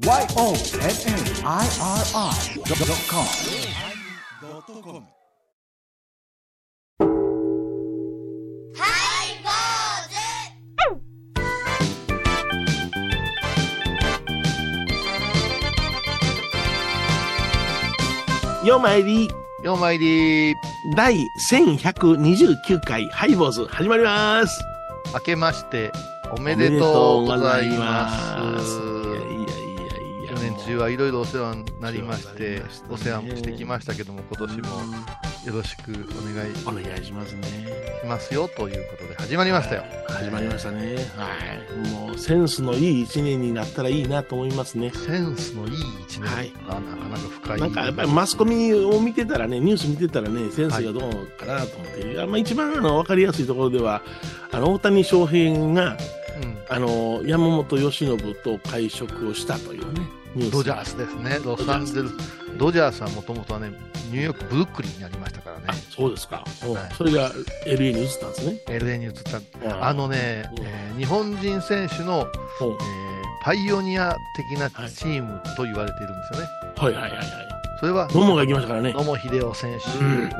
YONNIRI.com ようまいりようまいり第1129回ハイボーズ始まります。明けましておめでとうございます年中はいろいろお世話になりましてお世話もしてきましたけども今年もよろしくお願いしお願いしますね。ますよということで始まりましたよ。始まりましたね。はい。もうセンスのいい一年になったらいいなと思いますね。センスのいい一年、はい。あなかなか深い。なんかやっぱりマスコミを見てたらね、ニュース見てたらね、センスがどうかなと思って、いやまあ、一番あの分かりやすいところでは、あの大谷翔平がうん。あの山本由伸と会食をしたというね、ドジャースですね。ロサンゼルス。ドジャース。はもともとはねニューヨークブルックリンにありましたからね。あそうですか、うんはい。それが LA に移ったんですね。LA に移った。うんあのね、うん。えー日本人選手の、う。んえーパイオニア的なチームと言われているんですよね、はいはいはいはい。それは野茂が行きましたからね。野茂英雄選手。うん。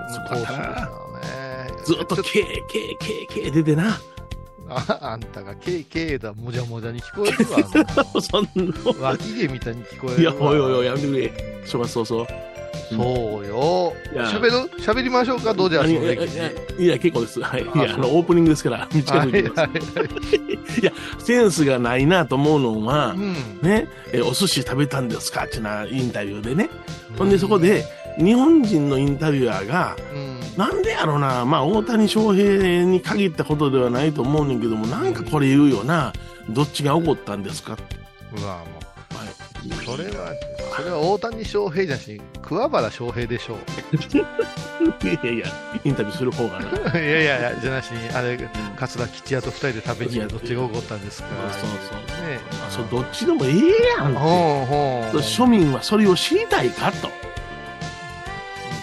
ずっとちょ K、K、K、K 出てな。ああんたが KK だ、もじゃもじゃに聞こえるわ そん。脇毛みたいに聞こえいや。おいおいやめてくれ。正月早々。そうよ。いや喋る？喋りましょうか、ドジャースの歴史。いやいやいや、結構です。はい。いあや、あの、オープニングですから、短はいいます。はいはい。センスがないなと思うのはう、ん。ね、えお寿司食べたんですか？ってなインタビューでね。ほんで、そこで、日本人のインタビュアーが、うん。なんでやろな、まあ、大谷翔平に限ったことではないと思うねんけども、なんかこれ言うよな、どっちが起こったんですかうわ、もはう。それは、それは大谷翔平じゃなし、桑原翔平でしょう。い。いやいや、インタビューする方がな。いやいやいや、じゃなしに、あれ、桂吉也と二人で食べにどっちが起こったんですかそうそう。ねあそうどっちでもええやん。ほうほう庶民はそれを知りたいかと。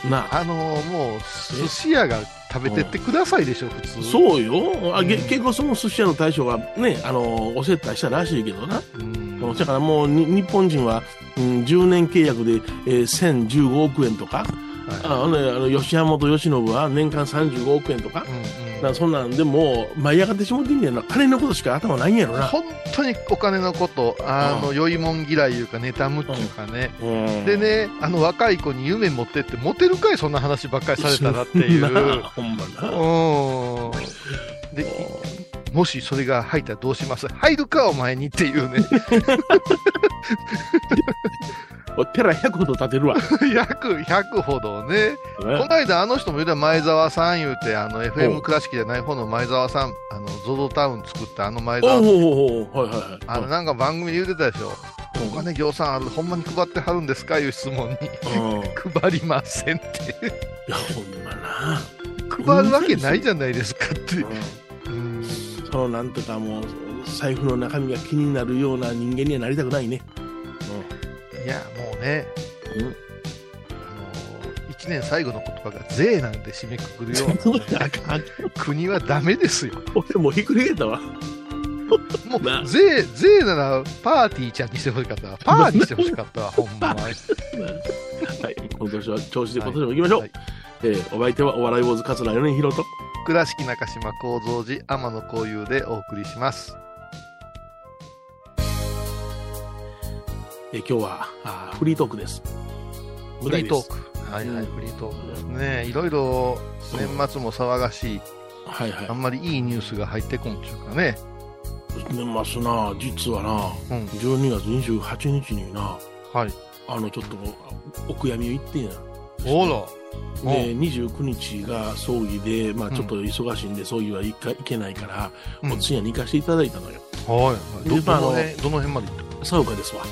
なあ。あのもう寿司屋が食べてってくださいでしょ、普通。そうよ。あ、げうん結構その寿司屋の大将がね、あの、お接待したらしいけどな。うん。だからもうに日本人は、うん、10年契約で、えー、1015億円とか、はあの、ね、あの吉本由伸は年間35億円とか、いうんだからそんなんでもう舞い上がってしもってんねやな。金のことしか頭ないんやろな。本当にお金のこと、あの、酔いもん嫌いいうか、妬むっていうかね。うんでね、あの若い子に夢持ってって、モテるかい、そんな話ばっかりされたらっていう。ほんまな。うん。で、もしそれが入ったらどうします？入るか、お前にっていうね。おいペラ100ほど立てるわ。約100ほどね。この間、あの人も言うたら前澤さん言うて、あの、お FM 倉敷じゃない方の前澤さん、あの、ゾゾタウン作ったあの前澤さん。あの、なんか番組で言うてたでしょ。お金行さんある、ほんまに配ってはるんですかいう質問に。うんい 配りませんって。や、ほんまな。配るわけないじゃないですかって。うん。そのなんとかもう、財布の中身が気になるような人間にはなりたくないね。いや、もうね、うん。うん。あの、一年最後の言葉が税なんて締めくくるような。国はダメですよ。俺もうひっくり返ったわ。もなう、税、税ならパーティーちゃんにしてほしかったわ。パーにしてほしかったわ、ほんま。はい。今年は調子で今年も行きましょう。はいえーお相手はお笑い坊主桂米宏と。倉敷中島幸三寺天野幸雄でお送りします。えー今日はあーフリートークです。フリートーク。ク。はいはい、うんフリートークですね。いろいろ年末も騒がしい、はいはいあ。んまりいいニュースが入ってこんっていうかね。年末な、実はな、うん。12月28日にな、はい。あの、ちょっとお悔やみを言ってんや。ほら。で、29日が葬儀で、まあちょっと忙しいんで、葬儀は行か行けないから、うんお通夜に行かせていただいたのよ。はい。どでまあどの辺、どの辺まで行っ笠岡ですわ。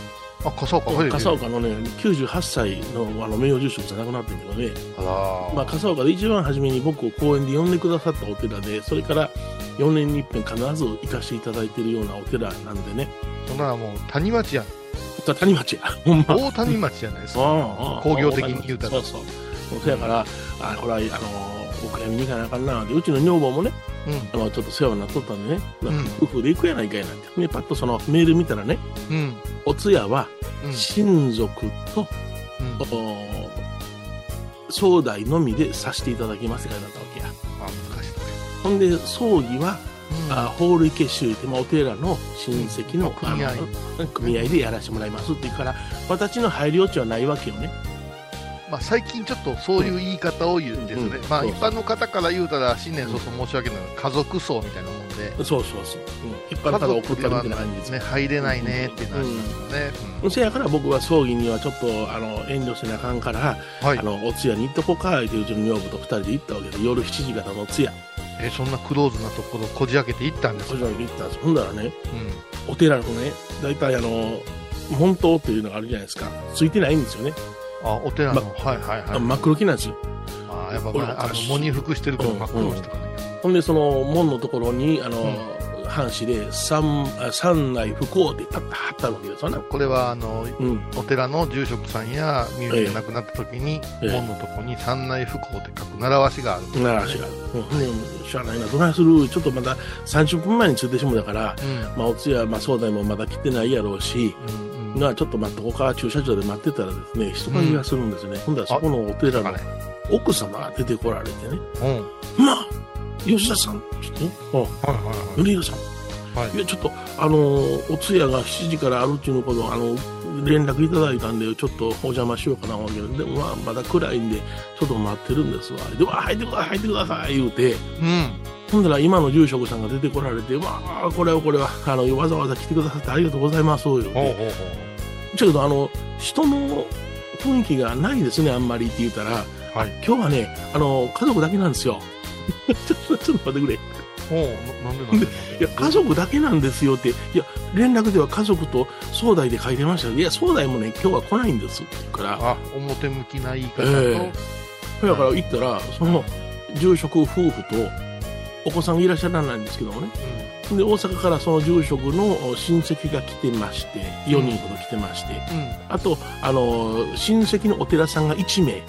たあ、笠岡、はい。笠岡のね、98歳のあの名誉住職じゃなくなってんけどね、あらまあ、笠岡で一番初めに僕を講演で呼んでくださったお寺で、それから4年に一遍必ず行かせていただいてるようなお寺なんでね、そんならもう谷町やん。た谷町や、ほんま。大谷町じゃないですか。ああ工業的に言うたらそうそう。そやから、あこれは、あの、お悔やみに行かなあかんなで、うちの女房もね、うん。あの、ちょっと世話になっとったんでね、ん夫婦で行くやないかいなんて。ね、パッとそのメール見たらね、うん。お通夜はうん親族と、うんお総代のみでさせていただきますって書いてあったわけや。あ難しいねほんで、葬儀は、うんあ法律結集って、まあ、お寺の親戚の,、組合組合でやらせてもらいますって言うから、私の入り余地はないわけよね。まあ、最近ちょっとそういう言い方を言うんですね、まあ、うんそう。一般の方から言うたら新年早々申し訳ない家族葬みたいなもんで。そうそうそう。うん、一般の方が送ったみたいな感じですね、入れないねっていうのはありますよね、うん。せやから僕は葬儀にはちょっとあの遠慮せなあかんから、はい。あのお通夜に行っとこうかってうちの女房と二人で行ったわけで夜7時からのお通夜。えそんなクローズなところこじ開けて行ったんですか、そちらに行ったんです。ほんだらねうん、お寺のね大体あの門灯っていうのがあるじゃないですか。ついてないんですよね、あお寺の、はいはいはい。真っ黒木なんですよ。あやっぱ、俺まあ、あの昔喪に服してるから真っ黒にしてかなきゃほんでその門のところにあの、藩士で三あ三内不幸ってパッと貼ってあるわけですよねこれはあのうん。お寺の住職さんや身内が亡くなった時に、ええ。門のとこに三内不幸って書く習わしがある。ねならしが、うん、ほん。でしゃあないな。どないする。ちょっとまだ30分前に着いてしもうだからうん。まあ、お通夜、まあ、総代もまだ来てないやろうし、うんうんがちょっと待っとこうか、駐車場で待ってたらですね、人影がするんですね。ほんだらそこのお寺の奥様が出てこられてね、うん。まあ、吉田さん、ちょっとはいはい米広さん、はい。いや、ちょっと、あのーお通夜が7時からあるっていうのこと、あの、連絡いただいたんで、ちょっとお邪魔しようかな思うけど、でもまあ、まだ暗いんで、ちょっと待ってるんですわ。で、わあ、入ってください、入ってください、言うて、うん。ほんだら今の住職さんが出てこられて、まあ、これはこれは、あの、わざわざ来てくださってありがとうございます、言うて。ほうほうほうだけど、あの、人の雰囲気がないですね、あんまりって言ったら、はい。今日はね、あの、家族だけなんですよ。ちょっと、ちょっと待ってくれ。ほうななんでなんでいや、家族だけなんですよって、いや、連絡では家族と総代で書いてました。いや、総代もね、今日は来ないんですって言うから、あ表向きな言い方と、えだから行ったら、その、住職夫婦と、お子さんがいらっしゃらないんですけどもね。で、大阪からその住職の親戚が来てまして、4人ほど来てまして、うん。うんあと、あの、親戚のお寺さんが1名、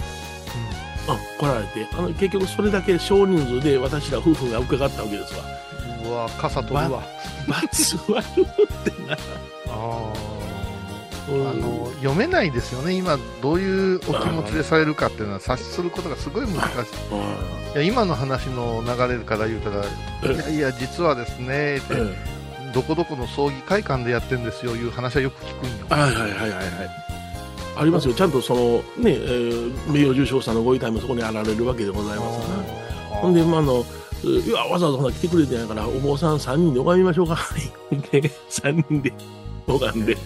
あ来られて。あの結局それだけ少人数で私ら夫婦が伺ったわけですわ。うんうわ。傘飛ぶわ罰悪ってな。あうーあん。の読めないですよね。今どういうお気持ちでされるかっていうのは察することがすごい難しい。いや今の話の流れから言うたらえいやいや実はですねってえどこどこの葬儀会館でやってるんですよいう話はよく聞くんよ。えはいはいはいはいはい。ありますよ。ちゃんとその、ね、えー名誉重賞さんのご遺体もそこにあられるわけでございますな。ほんで、まあ、あの、いや、わざわざ来てくれてんやから、お坊さん3人で拝みましょうか。で、3人で。拝んで。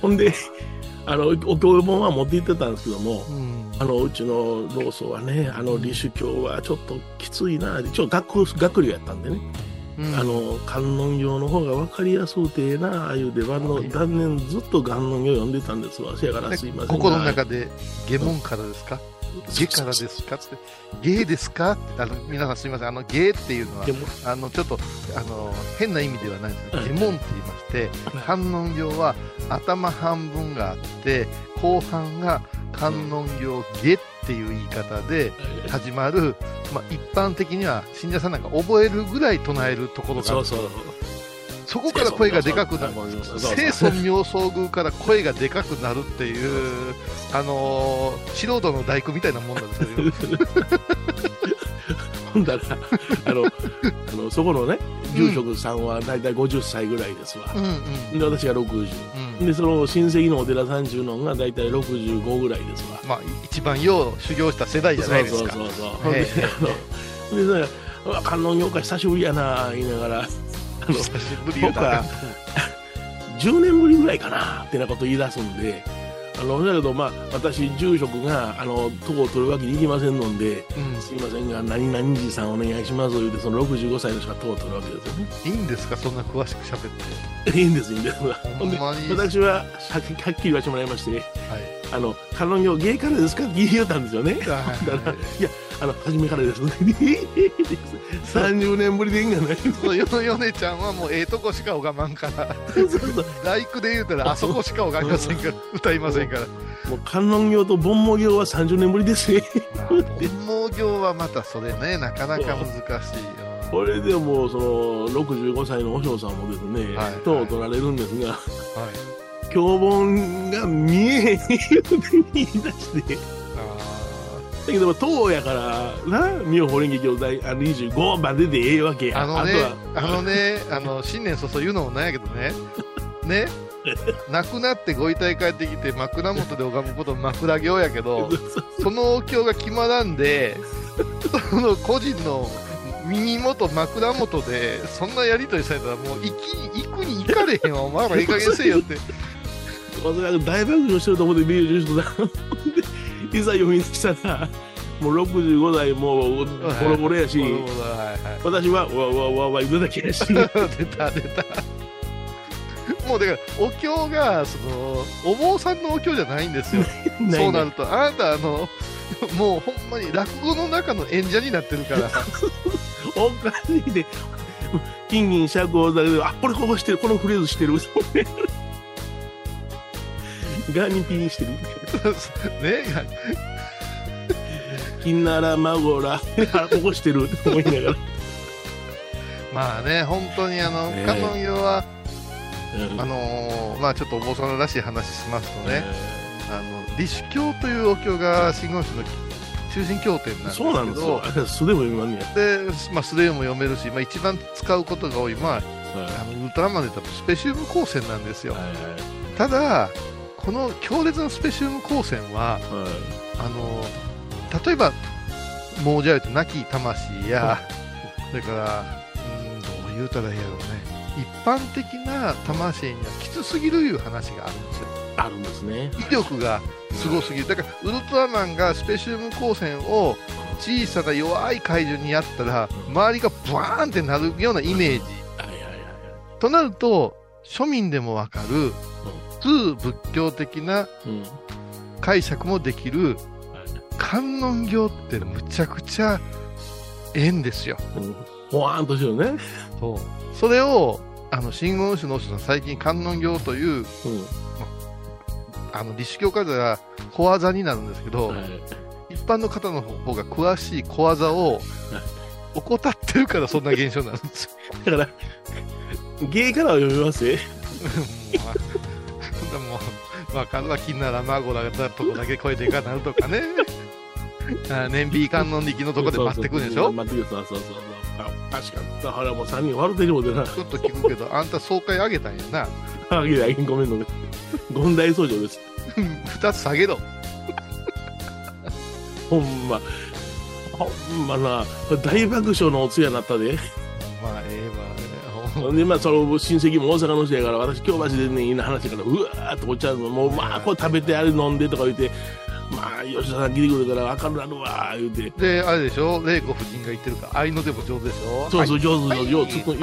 ほんで、あの、お経本は持って行ってたんですけども、うん。あの、うちの老僧はね、あの、李主教はちょっときついな、ちょっと学校、学寮やったんでね、うん。あの、観音経の方が分かりやすくてええな、ああいう出番の断念ずっと観音経読んでたんですわ。せやからすいませんが。心の中で下門からですか？下からですかって芸ですかってあの皆さんすみません。あの芸っていうのはあのちょっとあの変な意味ではないです。ねうん。下門って言いまして観音経は頭半分があって後半が観音経下っていう言い方で始まる、まあ、一般的には信者さんなんか覚えるぐらい唱えるところがあるそうそう。そこから声がでかくなる清楚妙相宮から声がでかくなるっていう、あのー素人の大工みたいなもんなんですよ。ほんだら、あの、あのそこのね、住職さんは大体50歳ぐらいですわ。うんうんで、私が60。うんで、その親戚のお寺さんちゅうのが大体65ぐらいですわ。まあ、一番よう修行した世代じゃないですか。そうそうそうでええ、あの、で、観音業界久しぶりやな、言いながら、あの、久しぶり言うたら僕は10年ぶりぐらいかな、ってなこと言い出すんで、あの、だけど、まあ、私、住職が、あの、とこを取るわけにいきませんので、うんすいませんが、何々寺さんお願いします、言うて、その65歳の人がとを取るわけですよね。いいんですか、そんな詳しく喋って。いいんです、いいんです。ほんに私は、ははっきり言わせてもらいまして、はい。あの、観音業芸からですか？って言うたんですよね。だから、いや、あの、初めからです。30年ぶりでいいんじゃない？そうよヨネちゃんはもうええとこしか拝まんから、そうそうそう大工で言うたらあそこしか拝みませんから、歌いませんから。もう観音業と盆毛業は30年ぶりですね。本望業はまたそれね、なかなか難しいよ。これでもう、その、65歳の和尚さんもですね、はいとを取られるんですが、はい。教本が見えへんように言い出してあだけど東やからな妙法蓮華経第あの25まででええわけや。あのねあのねあの新年早々言うのもなんやけどね。ね。亡くなってご遺体帰ってきて枕元で拝むこと枕行やけど そのお経が決まらんでその個人の耳元枕元でそんなやり取りされたらもう行き行くに行かれへんわ。お前らええ加減せえよって。おそらく大爆笑してると思って見る人だでいざ読み出したらもう65代もうボロボロやし、はい。はい私はわわわわ言うだけやし。出た出た。もうだからお経がそのお坊さんのお経じゃないんですよ。そうなるとあなたあのもうほんまに落語の中の演者になってるから。おかしいで。金銀釈放だけどあこれここしてる。このフレーズしてる。ガーニピンしてる ね金 なら孫ら。あここしてる。って思いながら、まあね本当にあのね観音用はうん。あのーまあちょっとお坊さんらしい話しますとね、あの立主教というお経が真言宗の中心経典なんですけど。そうなんですよ。素でも読みまんねや、で、まあ、素でも読めるし、まあ、一番使うことが多い、まあ、はい。あのウルトラマンで言ったらスペシウム光線なんですよ。はい。ただこの強烈なスペシウム光線ははい。はいあの例えばもうじゃうと亡き魂や、それからうんどう言うたらいいやろうね。一般的な魂にはきつすぎるいう話があるんですよ。あるんですね。威力がすごすぎる。だからウルトラマンがスペシウム光線を小さな弱い怪獣にやったら周りがブワーンってなるようなイメージ。となると庶民でもわかる通仏教的なうん。解釈もできる観音経ってむちゃくちゃええんですよ。うん。ほわーんとしてるね、それをあの真言宗の人さん最近観音経といううん。あの立主教からは小技になるんですけど、はい。一般の方の方が詳しい小技を怠ってるからそんな現象になるんですよ。だから芸からは読みます？も、まあ、かるわ金なら孫らがとこだけ超えていかなるとかね。あ年尾観音力のとこで待ってくるでしょ？待ってくるそうそうそう確かにだからもう3人割れてるもんでなちょっと聞くけど、あんた総会あげたんやな。あげないごめんごめん権大僧正です二つ下げろ。ほんまほんまな大爆笑のお通夜になったでまあ、ええわ、ね。でまあその親戚も大阪の人やから私京橋でねいいな話やからうわーっとおっちゃうのもうまあこれ食べてあれ飲んでとか言ってまあ吉田さん聞いてくれたら明るなるわー言うて。で、あれでしょ、玲子夫人が言ってるから、愛の手も上手でしょ？そうそう上手はい上手。ようつっこよう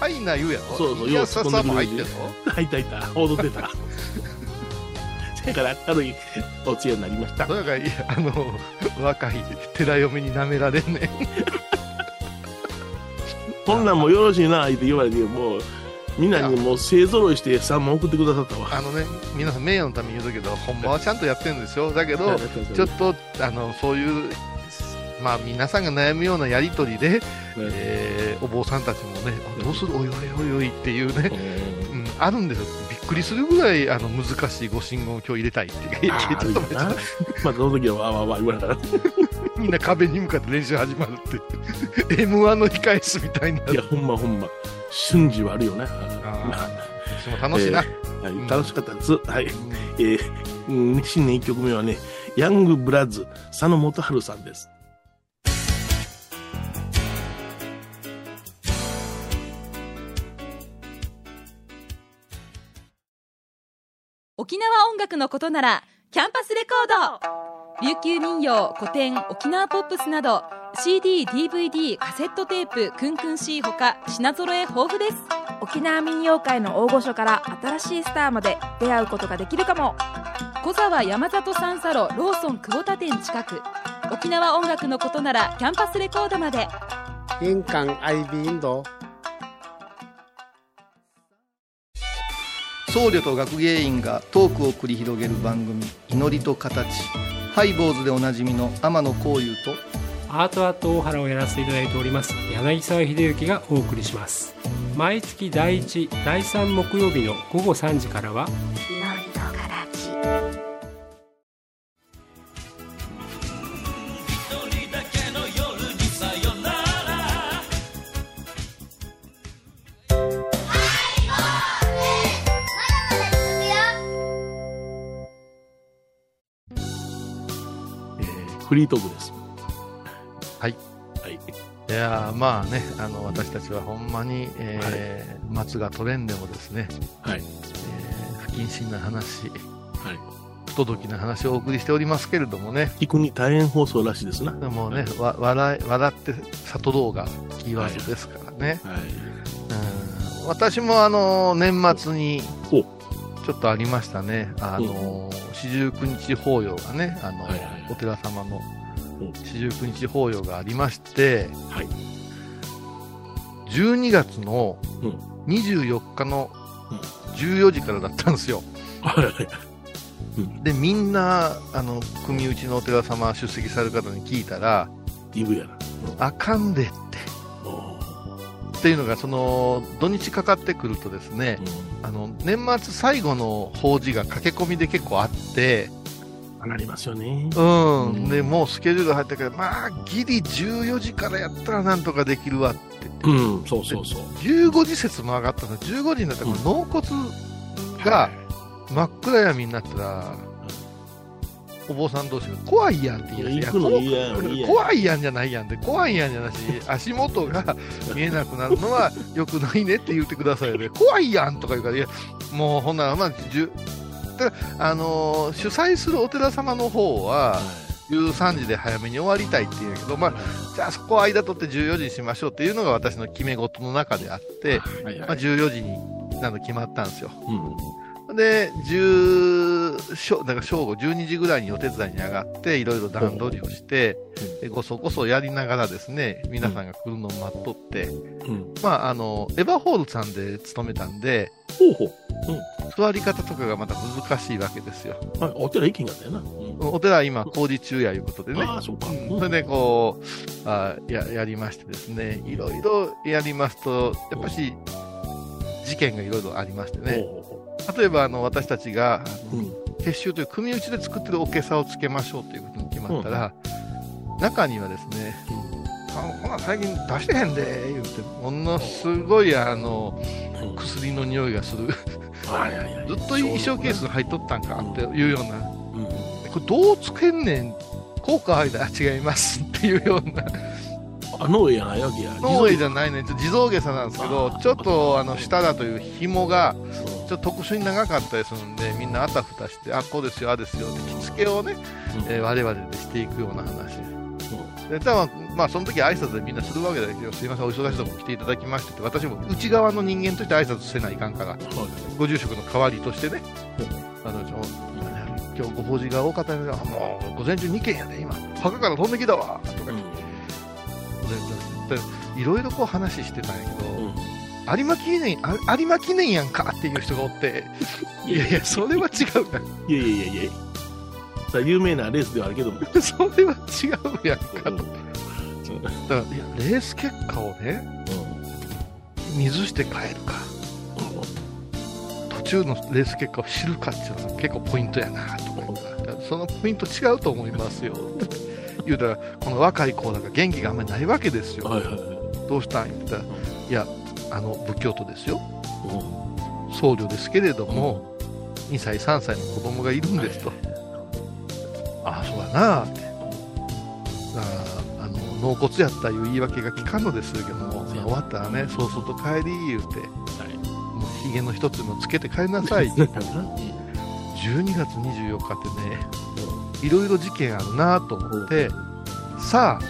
はいな、言うやろ。そうそういやささも入ってるよの？入った。入った。踊ってた。そやから明るいお通夜になりました。それから、あの、若い寺嫁に舐められんねん。こんなんもよろしいなって言われてもうみんなにもう勢ぞろいして3問送ってくださったわ。あのね、皆さん名誉のために言うとけど、ほんまはちゃんとやってるんですよ。だけど、ちょっと、あの、そういう、まあ、皆さんが悩むようなやりとりで、えーお坊さんたちもね、あどうするおいおいおいおいっていうね、うん。うん、あるんですよ。びっくりするぐらい、あの、難しいご信号を今日入れたいって。ちょっと待って。まあその時はわーわーわー言われたらみんな壁に向かって練習始まるって。M1 の控え室みたいになる。いやほんまほんま瞬時はあるよね私 も楽しいな。はい、楽しかったです。はい。えーうん新年1曲目はね、ヤングブラッズ、佐野元春さんです。沖縄音楽のことならキャンパスレコード琉球民謡古典沖縄ポップスなど CD、DVD、カセットテープクンクン C ほか品揃え豊富です。沖縄民謡界の大御所から新しいスターまで出会うことができるかも。小沢山里三佐路ローソン久保田店近く。沖縄音楽のことならキャンパスレコードまで。印港 IB 印度僧侶と学芸員がトークを繰り広げる番組「祈りと形」ハイボーズでおなじみの天野幸雄とアートアート大原をやらせていただいております柳沢秀幸がお送りします。毎月第1第3木曜日の午後3時からはフリートークです。はい。はい。いやーまあね、あの、私たちはほんまに、えー松が取れんでもですね、はい。えー不謹慎な話、はい。不届きな話をお送りしておりますけれどもね、聞くに大変放送らしいですな。でもね、わ笑い笑って悟ろうがキーワードですからね。はい。うん私もあの、年末にちょっとありましたね。あの、四十九日法要がね、あの、はいはいお寺様のうん四十九日法要がありまして、はい。12月のうん24日のうん14時からだったんですよ。で、みんな、あの、組内のお寺様出席される方に聞いたら、イブやな。あかんでっっていうのが、その、土日かかってくるとですね、あの、年末最後の法事が駆け込みで結構あって、あなりますよね。うん、うん。で、もうスケジュール入ったけど、まあ、ギリ14時からやったらなんとかできるわって。言って、うん、そうそうそう。15時説も上がったの、15時になったら、納骨が真っ暗闇になったら、お坊さん同士が怖いやんってい言い出して怖いやんじゃないやんで、怖いやんじゃなし、足元が見えなくなるのは良くないねって言ってくださいよね。怖いやんとか言うから、いや、もうほんなら、まあ、じゅただあのー主催するお寺様の方は、13時で早めに終わりたいって言うんやけど、まあ、じゃあそこは間取って14時にしましょうっていうのが私の決め事の中であって、まあ、はいはい。14時になの決まったんですよ。うん。で、10しょだから正午12時ぐらいにお手伝いに上がって、いろいろ段取りをして、でごそごそやりながらですね、皆さんが来るのを待っとって、うん。まあ、あの、エヴァホールさんで勤めたんで、ほうほう。座り方とかがまた難しいわけですよ。はい、お寺行きんかったよな。うんお寺は今工事中やいうことでね。ああ、そうか。うんそれでこう、あや、やりましてですね、いろいろやりますと、やっぱし、事件がいろいろありましてね。ほうほ例えば、あの、私たちが、ううん。結集という組打ちで作ってるおけさをつけましょうということに決まったら、中にはですね、あほな最近出してへんで、言うて、ものすごいあの、うん。薬の匂いがする。ずっと衣装ケースに入っとったんかっていうような、うん。これどうつけんねん、効果ありだ、違いますっていうような、あ、農園やないわけや。農園じゃないね、地蔵下さなんですけどちょっとあの、下だという紐が、っと特殊に長かったりするんで、みんなあたふたして、あ、こうですよ、ああですよ、って着付けをね、えー我々でしていくような話。で。で多分まあ、その時挨拶でみんなするわけだけど、すいません、お忙しいとこ来ていただきましてって、私も内側の人間として挨拶せないかんから、はい。ご住職の代わりとしてね、あの今日ご法事が多かったので、あもう午前中2件やで、今、墓から飛んできたわとかうん。いろいろこう話してたんやけど、うん有馬記念、あ有馬記念やんかっていう人がおって、いやいや、それは違うな。いやいやいやいや。さあ、有名なレースではあるけども。それは違うやんかと。うんだから、いや、レース結果をね、水して帰るか、途中のレース結果を知るかっていうのが結構ポイントやなとか言ったらそのポイント違うと思いますよ言うたら、この若い子なんか元気があんまりないわけですよ。はいはいはい。どうしたん？言ったら、いや、あの、仏教徒ですよ。うん。僧侶ですけれども、2歳、3歳の子供がいるんですと。ああ、そうだなあって。だからあの、納骨やったいう言い訳が聞かんのですけども、終わったらね、そうそうと帰り言うて、もう髭の一つもつけて帰りなさい。12月24日ってね、いろいろ事件あるなと思って、さあ、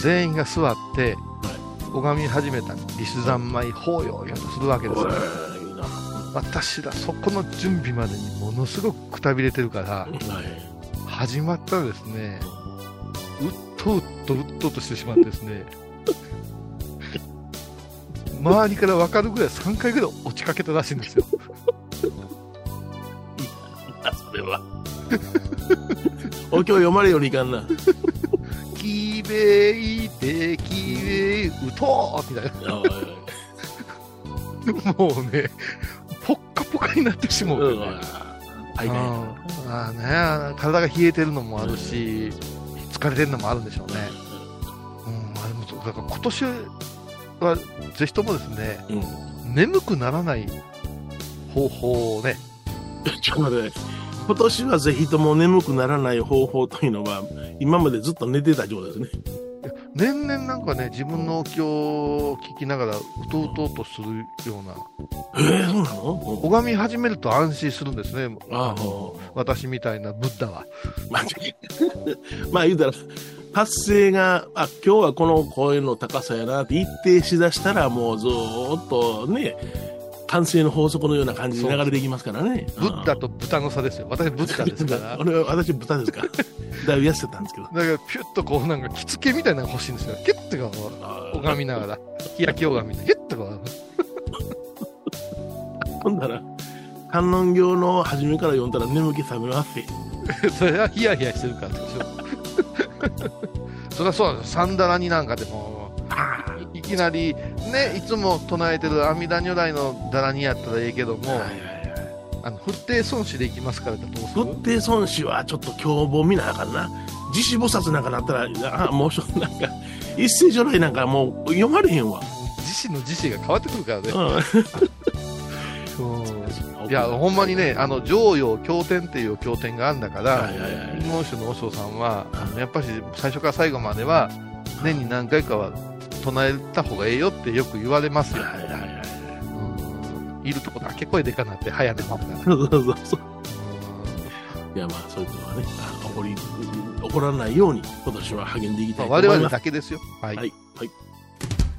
全員が座って、拝み始めたリス三昧法要をするわけですよ。私らそこの準備までにものすごくくたびれてるから、始まったらですね、うっとうっとうっとうとしてしまってですね、周りから分かるぐらい3回ぐらい落ちかけたらしいんですよ。それは。お経読まれよりいかんな。きべいてきべいうとみたいな。もうね、ポッカポカになってしまう、ね。はいね。ああね、体が冷えてるのもあるし、疲れてるのもあるんでしょうね。うん、まあでもそうだから今年はぜひともですね、うん。眠くならない方法をね、ちょっと待って、今年はぜひとも眠くならない方法というのは、今までずっと寝てた状態ですね。年々なんかね、自分のお経を聞きながら、うとうとうとするような、ええそうなの？拝み始めると安心するんですね、ああの私みたいなブッダは。まあ、まあ言うたら、発声が、あ、今日はこの声の高さやなって一定しだしたら、もうずーっとね、完成の法則のような感じに流れていきますからね。ブッダと豚の差ですよ。私ブッダですから。だ か俺は私豚ですから。だいぶ痩せてたんですけど。らピュッとこうなんか着付けみたいなのが欲しいんですよ。キュッとこう、拝みながら、日焼き拝みで、キュッとこ ほんだら、観音経の初めから読んだら眠気覚めますそれはヒヤヒヤしてるからでしょ。そりゃそうなんですよ。サンダラになんかでも、いいきなり、ね、いつも唱えてる阿弥陀如来のダラにやったらええけども、はいはいはい。あの、不定損失でいきますからってどうする？仏定孫子はちょっと凶暴見なあかんな。自死菩薩なんかなったら、あもうしょ、なんか、一世如来なんかもう読まれへんわ。自身の自身が変わってくるからね。うん。いや、ほんまにね、あの、常用経典っていう経典があるんだから、はいはいはい。金剛宗の和尚さんは、あのやっぱり最初から最後までは、年に何回かは唱えた方がええよってよく言われますよ。はいはいはい。うんいるとこだけ声でかなって早寝ますから。そうそうそう。いやまあそういうことはね、あ起こり、起こらないように今年は励んでいきたいと思います。だけですよ。はい。はい。はい。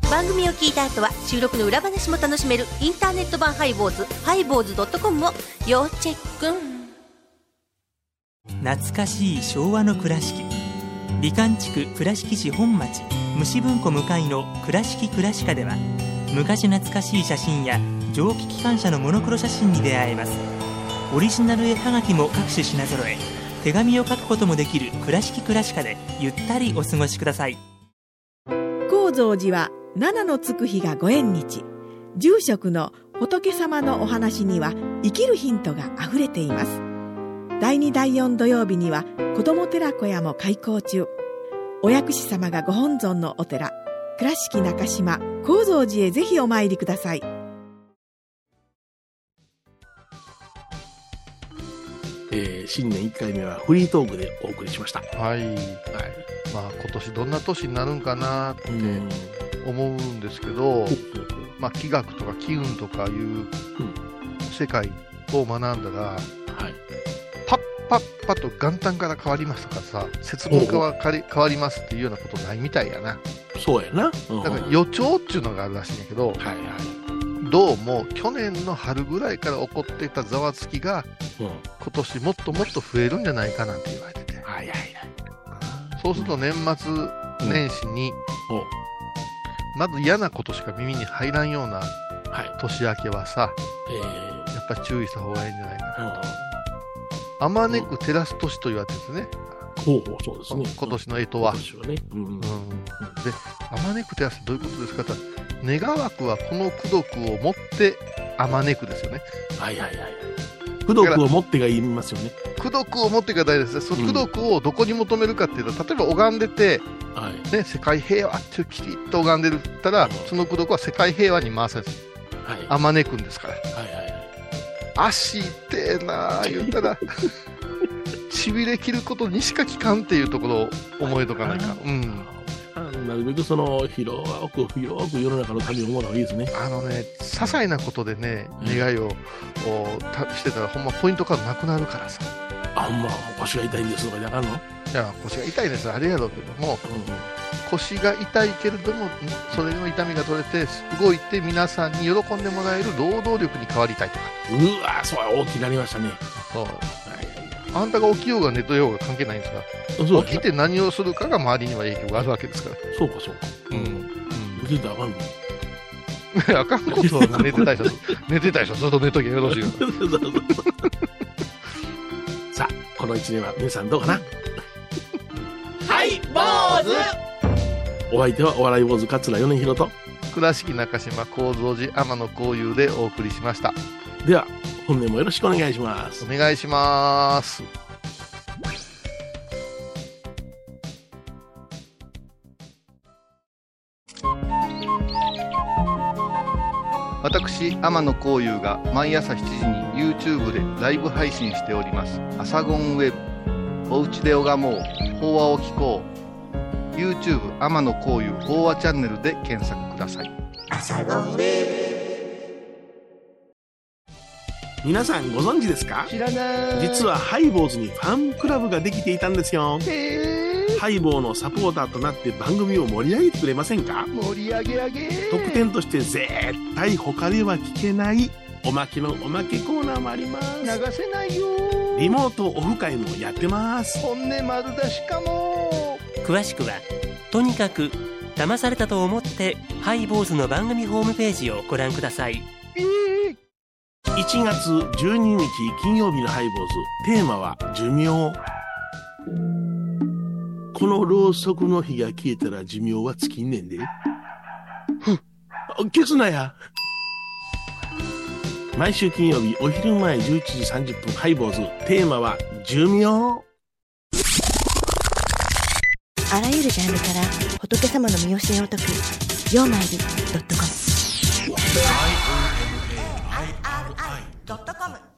番組を聞いた後は収録の裏話も楽しめるインターネット版ハイボーズハイボーズドットコムを要チェック懐かしい昭和の倉敷美観地区倉敷市本町虫文庫向かいの「倉敷倉歯科」では昔懐かしい写真や蒸気機関車のモノクロ写真に出会えます。オリジナル絵はがきも各種品揃え手紙を書くこともできる「倉敷倉歯科」でゆったりお過ごしください。高蔵寺は七のつく日がご縁日。住職の仏様のお話には生きるヒントがあふれています。第2第4土曜日には子ども寺小屋も開校中。お薬師様がご本尊のお寺倉敷中島・高蔵寺へぜひお参りくださいえー新年1回目はフリートークでお送りしました。はい。はい。まあ今年どんな年になるんかなってうん。思うんですけど、まあ気学とか気運とかいう世界を学んだら、はい。パッパと元旦から変わりますとかさ、節分から変わりますっていうようなことないみたいやな。そうやな。うんだから予兆っていうのがあるらしいんやけど、はいはい。どうも去年の春ぐらいから起こっていたざわつきがうん。今年もっともっと増えるんじゃないかなんて言われてて。はいはいはい。そうすると年末年始に、おまず嫌なことしか耳に入らんようなはい。年明けはさ、えやっぱり注意した方がいいんじゃないかー、なと。あまねく照らす年と言われてるんですね。そうですね。今年の干支は今。年はね。うん。うん、で、あまねく照らすどういうことですかって言ったら願わくはこの功徳を持ってあまねくですよね。はいはいはいはい。功徳を持ってが言いますよね。功徳を持ってが大事ですね。そのうん功徳をどこに求めるかっていうと、例えば拝んでて、はい。ね、世界平和ってきちっと拝んでるったら、うんその功徳は世界平和に回されてはい。あまねくんですから。はい。足痛えなあ言ったら、しびれ切ることにしか効かんっていうところを思えとかないか。うん。あなるべくその広く広く世の中のために思うのがいいですね。あのね、些細なことでね、うん願いをおたしてたら、ほんまポイントカードなくなるからさ。あんま腰が痛いんですとかであかんの？いや、腰が痛いです、あれやろうけども、う腰が痛いけれども、んそれの痛みが取れて、動いて皆さんに喜んでもらえる労働力に変わりたいとか。ん。うわそう大きくなりましたね。そう。はいあんたが起きようが寝とようが関係ないんですか？起きて何をするかが周りには影響があるわけですから。そうかそうか。うん。寝てたらあかん。あかんことは寝てた人、寝てた人ずっと寝ときゃよろしいよ。さあこの一年は皆さんどうかな？はい坊主お相手はお笑い坊主桂米広と。倉敷中島幸三寺天野幸雄でお送りしました。では本年もよろしくお願いしますお。願いします。私私天野幸雄が毎朝7時に YouTube でライブ配信しております「アサゴンウェブ」「おうちで拝もう法話を聞こう」YouTube 天野幸雄法話チャンネルで検索ください。皆さんご存知ですか？知らない。実はハイボーズにファンクラブができていたんですよ。ハイボーのサポーターとなって番組を盛り上げてくれませんか？盛り上げ上げ。特典として絶対他では聞けないおまけのおまけコーナーもあります。流せないよ。リモートオフ会もやってます。本音丸出しかも詳しくはとにかく騙されたと思ってハイボーズの番組ホームページをご覧ください。1月12日金曜日のハイボーズテーマは寿命。このろうそくの火が消えたら寿命は尽きんねんで。ふっ消すなや。毎週金曜日お昼前11時30分ハイボーズ。テーマは寿命。あらゆるジャンルから仏様の身教えを解く「曜マイルドットコム」ドットコム。